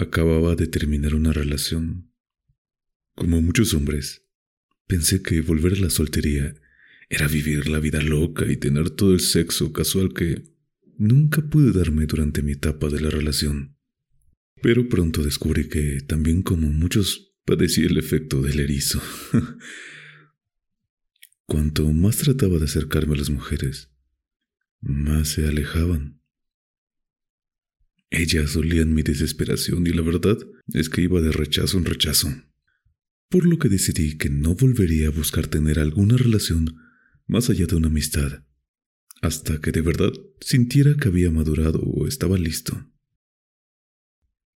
Acababa de terminar una relación. Como muchos hombres, pensé que volver a la soltería era vivir la vida loca y tener todo el sexo casual que nunca pude darme durante mi etapa de la relación. Pero pronto descubrí que, también como muchos, padecí el efecto del erizo. Cuanto más trataba de acercarme a las mujeres, más se alejaban. Ellas olían mi desesperación y la verdad es que iba de rechazo en rechazo. Por lo que decidí que no volvería a buscar tener alguna relación más allá de una amistad, hasta que de verdad sintiera que había madurado o estaba listo.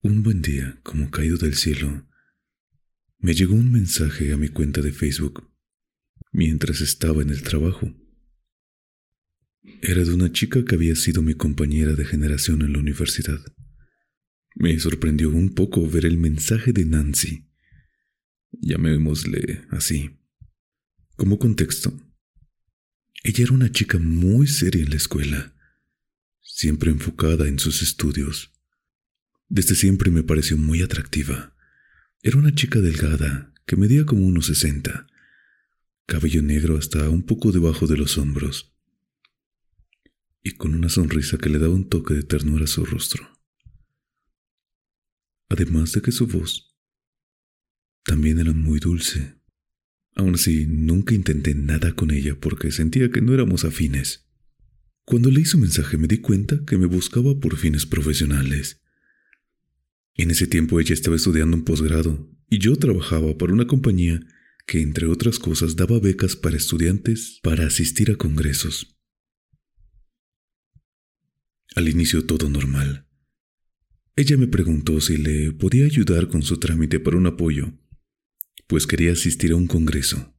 Un buen día, como caído del cielo, me llegó un mensaje a mi cuenta de Facebook mientras estaba en el trabajo. Era de una chica que había sido mi compañera de generación en la universidad. Me sorprendió un poco ver el mensaje de Nancy. Llamémosle así. Como contexto, ella era una chica muy seria en la escuela, siempre enfocada en sus estudios. Desde siempre me pareció muy atractiva. Era una chica delgada, que medía como unos sesenta, cabello negro hasta un poco debajo de los hombros y con una sonrisa que le daba un toque de ternura a su rostro. Además de que su voz también era muy dulce. Aún así, nunca intenté nada con ella porque sentía que no éramos afines. Cuando leí su mensaje me di cuenta que me buscaba por fines profesionales. En ese tiempo ella estaba estudiando un posgrado y yo trabajaba para una compañía que, entre otras cosas, daba becas para estudiantes para asistir a congresos. Al inicio todo normal. Ella me preguntó si le podía ayudar con su trámite para un apoyo, pues quería asistir a un congreso.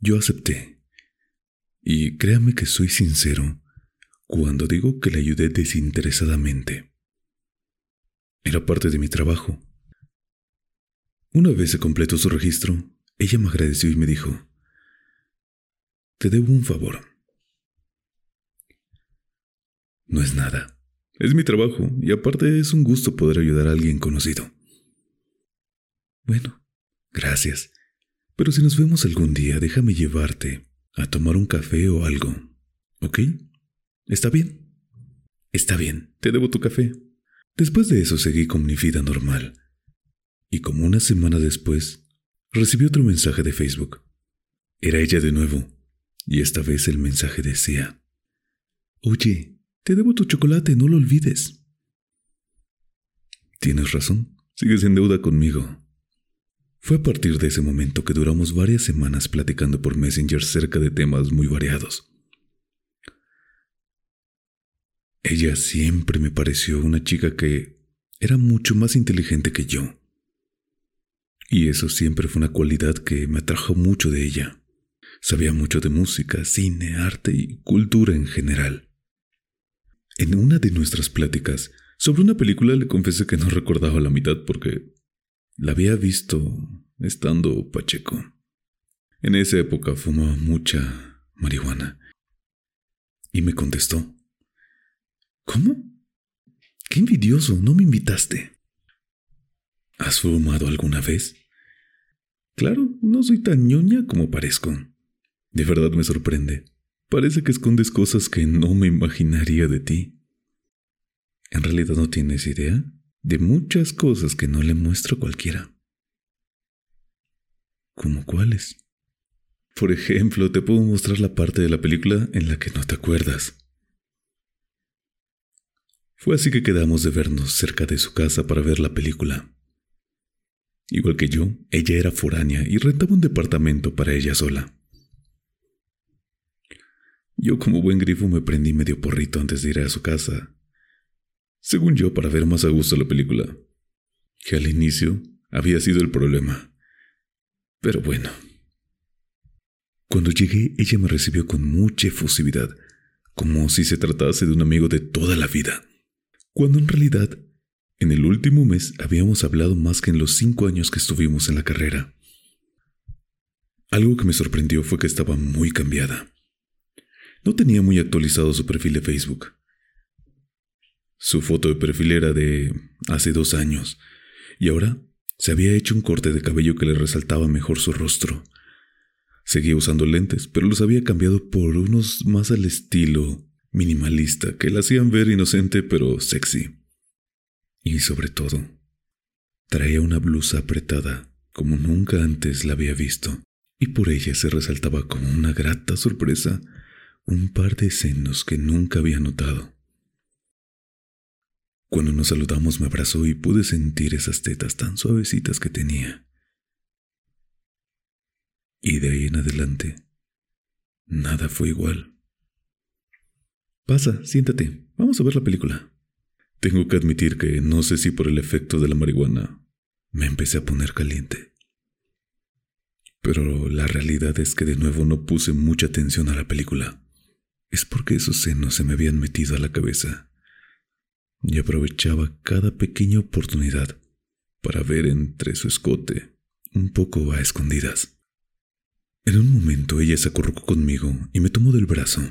Yo acepté. Y créame que soy sincero cuando digo que le ayudé desinteresadamente. Era parte de mi trabajo. Una vez se completó su registro, ella me agradeció y me dijo, Te debo un favor. No es nada. Es mi trabajo y aparte es un gusto poder ayudar a alguien conocido. Bueno, gracias. Pero si nos vemos algún día, déjame llevarte a tomar un café o algo. ¿Ok? ¿Está bien? Está bien, te debo tu café. Después de eso seguí con mi vida normal. Y como una semana después, recibí otro mensaje de Facebook. Era ella de nuevo, y esta vez el mensaje decía, Oye, te debo tu chocolate, no lo olvides. Tienes razón, sigues en deuda conmigo. Fue a partir de ese momento que duramos varias semanas platicando por Messenger cerca de temas muy variados. Ella siempre me pareció una chica que era mucho más inteligente que yo. Y eso siempre fue una cualidad que me atrajo mucho de ella. Sabía mucho de música, cine, arte y cultura en general. En una de nuestras pláticas sobre una película le confesé que no recordaba la mitad porque la había visto estando Pacheco. En esa época fumaba mucha marihuana. Y me contestó, ¿Cómo? Qué envidioso, no me invitaste. ¿Has fumado alguna vez? Claro, no soy tan ñoña como parezco. De verdad me sorprende. Parece que escondes cosas que no me imaginaría de ti. En realidad no tienes idea de muchas cosas que no le muestro a cualquiera. ¿Cómo cuáles? Por ejemplo, te puedo mostrar la parte de la película en la que no te acuerdas. Fue así que quedamos de vernos cerca de su casa para ver la película. Igual que yo, ella era foránea y rentaba un departamento para ella sola. Yo como buen grifo me prendí medio porrito antes de ir a su casa. Según yo, para ver más a gusto la película. Que al inicio había sido el problema. Pero bueno. Cuando llegué, ella me recibió con mucha efusividad, como si se tratase de un amigo de toda la vida. Cuando en realidad, en el último mes habíamos hablado más que en los cinco años que estuvimos en la carrera. Algo que me sorprendió fue que estaba muy cambiada. No tenía muy actualizado su perfil de Facebook. Su foto de perfil era de hace dos años, y ahora se había hecho un corte de cabello que le resaltaba mejor su rostro. Seguía usando lentes, pero los había cambiado por unos más al estilo minimalista, que la hacían ver inocente pero sexy. Y sobre todo, traía una blusa apretada como nunca antes la había visto, y por ella se resaltaba como una grata sorpresa un par de senos que nunca había notado. Cuando nos saludamos me abrazó y pude sentir esas tetas tan suavecitas que tenía. Y de ahí en adelante, nada fue igual. Pasa, siéntate, vamos a ver la película. Tengo que admitir que no sé si por el efecto de la marihuana me empecé a poner caliente. Pero la realidad es que de nuevo no puse mucha atención a la película es porque esos senos se me habían metido a la cabeza y aprovechaba cada pequeña oportunidad para ver entre su escote un poco a escondidas. En un momento ella se acurrucó conmigo y me tomó del brazo.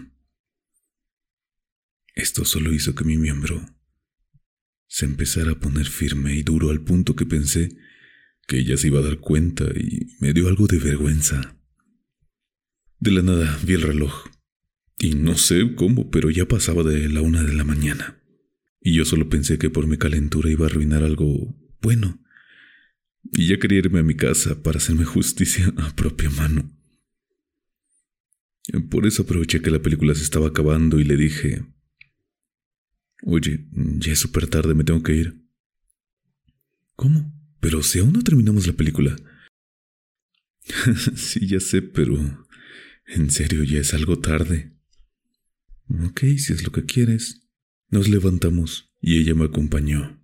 Esto solo hizo que mi miembro se empezara a poner firme y duro al punto que pensé que ella se iba a dar cuenta y me dio algo de vergüenza. De la nada vi el reloj y no sé cómo, pero ya pasaba de la una de la mañana. Y yo solo pensé que por mi calentura iba a arruinar algo bueno. Y ya quería irme a mi casa para hacerme justicia a propia mano. Por eso aproveché que la película se estaba acabando y le dije, Oye, ya es súper tarde, me tengo que ir. ¿Cómo? Pero si aún no terminamos la película. sí, ya sé, pero... En serio, ya es algo tarde. Ok, si es lo que quieres. Nos levantamos y ella me acompañó.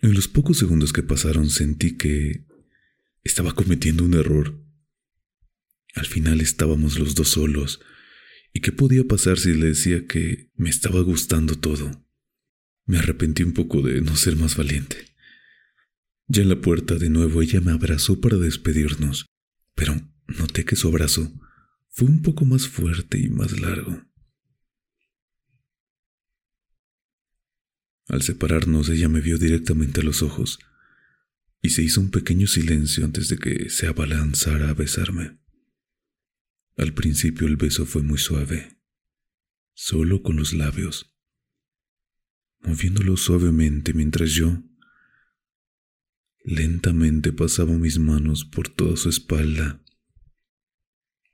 En los pocos segundos que pasaron sentí que estaba cometiendo un error. Al final estábamos los dos solos. ¿Y qué podía pasar si le decía que me estaba gustando todo? Me arrepentí un poco de no ser más valiente. Ya en la puerta de nuevo ella me abrazó para despedirnos, pero noté que su abrazo fue un poco más fuerte y más largo. Al separarnos, ella me vio directamente a los ojos y se hizo un pequeño silencio antes de que se abalanzara a besarme. Al principio el beso fue muy suave, solo con los labios, moviéndolo suavemente mientras yo lentamente pasaba mis manos por toda su espalda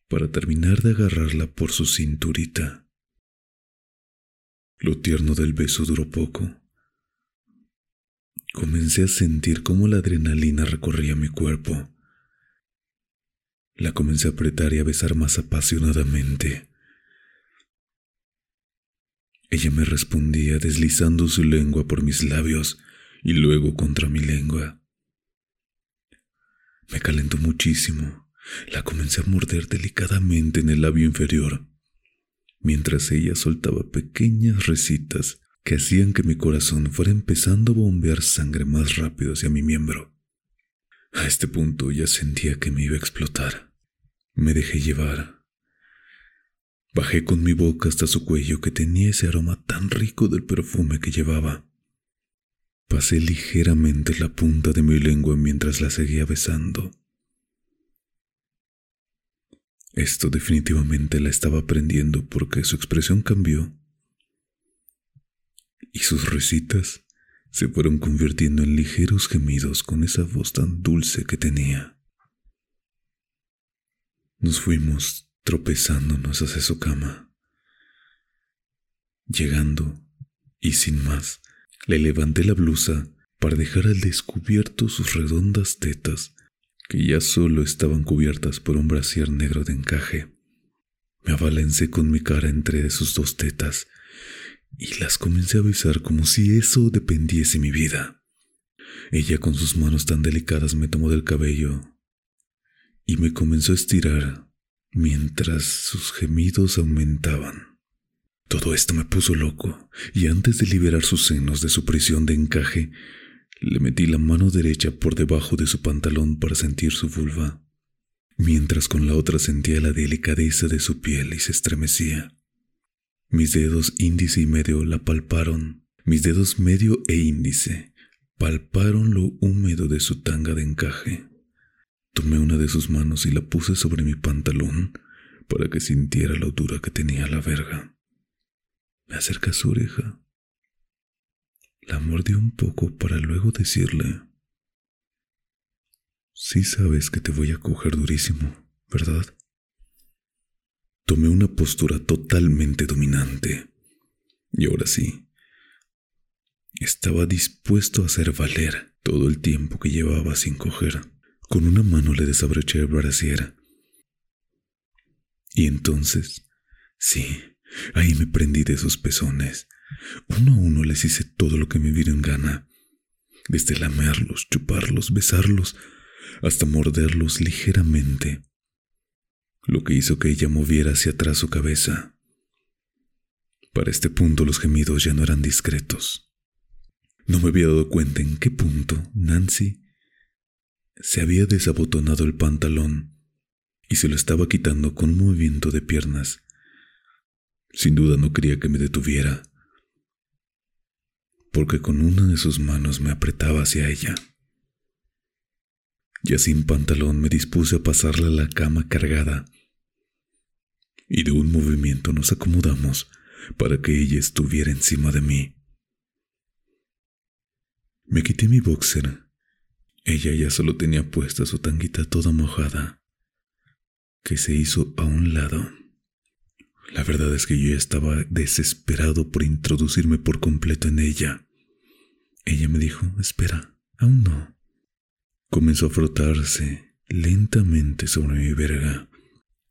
para terminar de agarrarla por su cinturita. Lo tierno del beso duró poco. Comencé a sentir cómo la adrenalina recorría mi cuerpo. La comencé a apretar y a besar más apasionadamente. Ella me respondía deslizando su lengua por mis labios y luego contra mi lengua. Me calentó muchísimo la comencé a morder delicadamente en el labio inferior, mientras ella soltaba pequeñas risitas que hacían que mi corazón fuera empezando a bombear sangre más rápido hacia mi miembro. A este punto ya sentía que me iba a explotar. Me dejé llevar. Bajé con mi boca hasta su cuello que tenía ese aroma tan rico del perfume que llevaba. Pasé ligeramente la punta de mi lengua mientras la seguía besando. Esto definitivamente la estaba aprendiendo porque su expresión cambió y sus risitas se fueron convirtiendo en ligeros gemidos con esa voz tan dulce que tenía. Nos fuimos tropezándonos hacia su cama. Llegando, y sin más, le levanté la blusa para dejar al descubierto sus redondas tetas que ya solo estaban cubiertas por un brasier negro de encaje. Me abalancé con mi cara entre sus dos tetas y las comencé a besar como si eso dependiese mi vida. Ella con sus manos tan delicadas me tomó del cabello y me comenzó a estirar mientras sus gemidos aumentaban. Todo esto me puso loco y antes de liberar sus senos de su prisión de encaje, le metí la mano derecha por debajo de su pantalón para sentir su vulva, mientras con la otra sentía la delicadeza de su piel y se estremecía. Mis dedos índice y medio la palparon. Mis dedos medio e índice palparon lo húmedo de su tanga de encaje. Tomé una de sus manos y la puse sobre mi pantalón para que sintiera la dura que tenía la verga. Me acerca a su oreja. La mordió un poco para luego decirle, Sí sabes que te voy a coger durísimo, ¿verdad? Tomé una postura totalmente dominante. Y ahora sí, estaba dispuesto a hacer valer todo el tiempo que llevaba sin coger. Con una mano le desabroché el brasier. Y entonces, sí, ahí me prendí de esos pezones. Uno a uno les hice todo lo que me en gana. Desde lamerlos, chuparlos, besarlos, hasta morderlos ligeramente lo que hizo que ella moviera hacia atrás su cabeza. Para este punto los gemidos ya no eran discretos. No me había dado cuenta en qué punto Nancy se había desabotonado el pantalón y se lo estaba quitando con un movimiento de piernas. Sin duda no quería que me detuviera, porque con una de sus manos me apretaba hacia ella. Ya sin pantalón me dispuse a pasarle la cama cargada y de un movimiento nos acomodamos para que ella estuviera encima de mí. Me quité mi boxer. Ella ya solo tenía puesta su tanguita toda mojada, que se hizo a un lado. La verdad es que yo estaba desesperado por introducirme por completo en ella. Ella me dijo, espera, aún no. Comenzó a frotarse lentamente sobre mi verga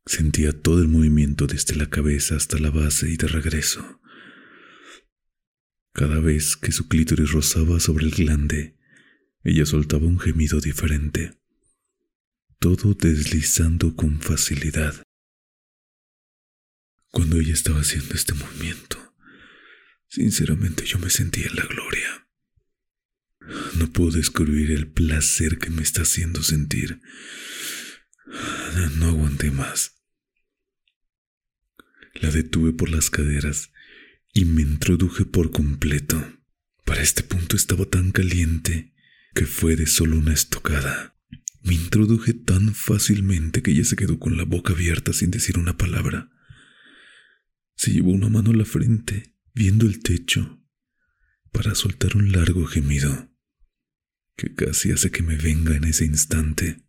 Sentía todo el movimiento desde la cabeza hasta la base y de regreso. Cada vez que su clítoris rozaba sobre el glande, ella soltaba un gemido diferente, todo deslizando con facilidad. Cuando ella estaba haciendo este movimiento, sinceramente yo me sentía en la gloria. No puedo describir el placer que me está haciendo sentir. No aguanté más. La detuve por las caderas y me introduje por completo. Para este punto estaba tan caliente que fue de solo una estocada. Me introduje tan fácilmente que ella se quedó con la boca abierta sin decir una palabra. Se llevó una mano a la frente, viendo el techo, para soltar un largo gemido, que casi hace que me venga en ese instante.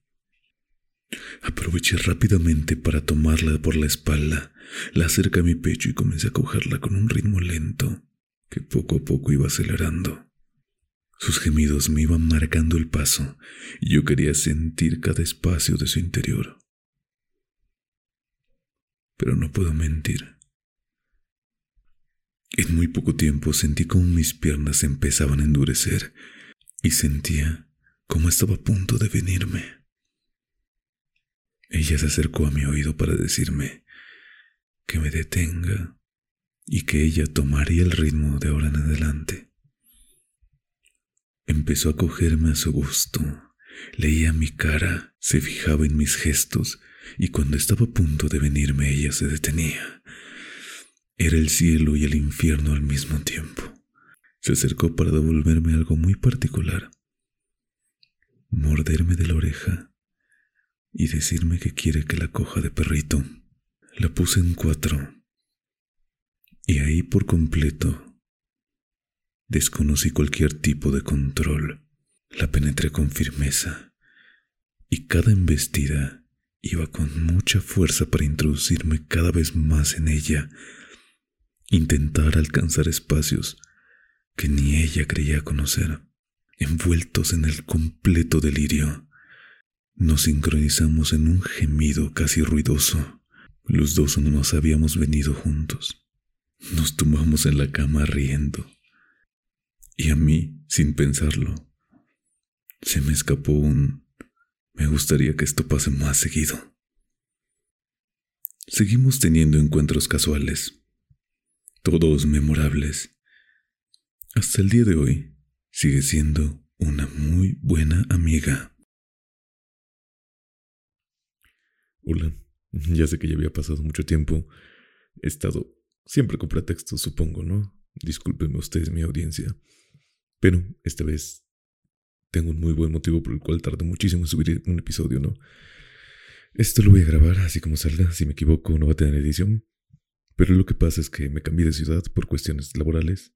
Aproveché rápidamente para tomarla por la espalda, la acerqué a mi pecho y comencé a cogerla con un ritmo lento que poco a poco iba acelerando. Sus gemidos me iban marcando el paso y yo quería sentir cada espacio de su interior. Pero no puedo mentir. En muy poco tiempo sentí como mis piernas empezaban a endurecer y sentía como estaba a punto de venirme. Ella se acercó a mi oído para decirme que me detenga y que ella tomaría el ritmo de ahora en adelante. Empezó a cogerme a su gusto, leía mi cara, se fijaba en mis gestos y cuando estaba a punto de venirme ella se detenía. Era el cielo y el infierno al mismo tiempo. Se acercó para devolverme algo muy particular. Morderme de la oreja y decirme que quiere que la coja de perrito. La puse en cuatro y ahí por completo desconocí cualquier tipo de control. La penetré con firmeza y cada embestida iba con mucha fuerza para introducirme cada vez más en ella, intentar alcanzar espacios que ni ella creía conocer, envueltos en el completo delirio. Nos sincronizamos en un gemido casi ruidoso, Los dos no nos habíamos venido juntos. Nos tumbamos en la cama riendo. Y a mí, sin pensarlo, se me escapó un... Me gustaría que esto pase más seguido. Seguimos teniendo encuentros casuales, todos memorables. Hasta el día de hoy sigue siendo una muy buena amiga. Hola, ya sé que ya había pasado mucho tiempo. He estado siempre con pretextos, supongo, ¿no? Discúlpenme ustedes, mi audiencia. Pero esta vez tengo un muy buen motivo por el cual tardé muchísimo en subir un episodio, ¿no? Esto lo voy a grabar así como salga. Si me equivoco, no va a tener edición. Pero lo que pasa es que me cambié de ciudad por cuestiones laborales.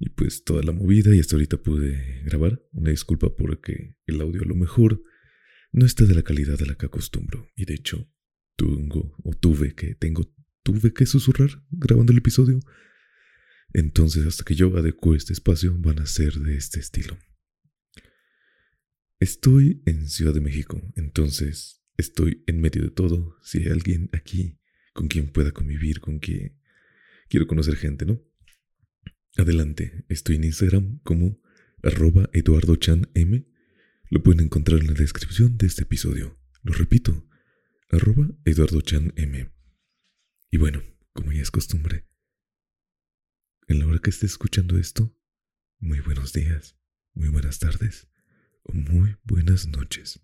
Y pues toda la movida y hasta ahorita pude grabar. Una disculpa porque el audio a lo mejor no está de la calidad a la que acostumbro. Y de hecho, tengo o tuve que, tengo, tuve que susurrar grabando el episodio. Entonces, hasta que yo adecuo este espacio, van a ser de este estilo. Estoy en Ciudad de México, entonces Estoy en medio de todo. Si hay alguien aquí con quien pueda convivir, con quien quiero conocer gente, ¿no? Adelante, estoy en Instagram como arroba eduardochanm. Lo pueden encontrar en la descripción de este episodio. Lo repito, arroba eduardochanm. Y bueno, como ya es costumbre, en la hora que esté escuchando esto, muy buenos días, muy buenas tardes o muy buenas noches.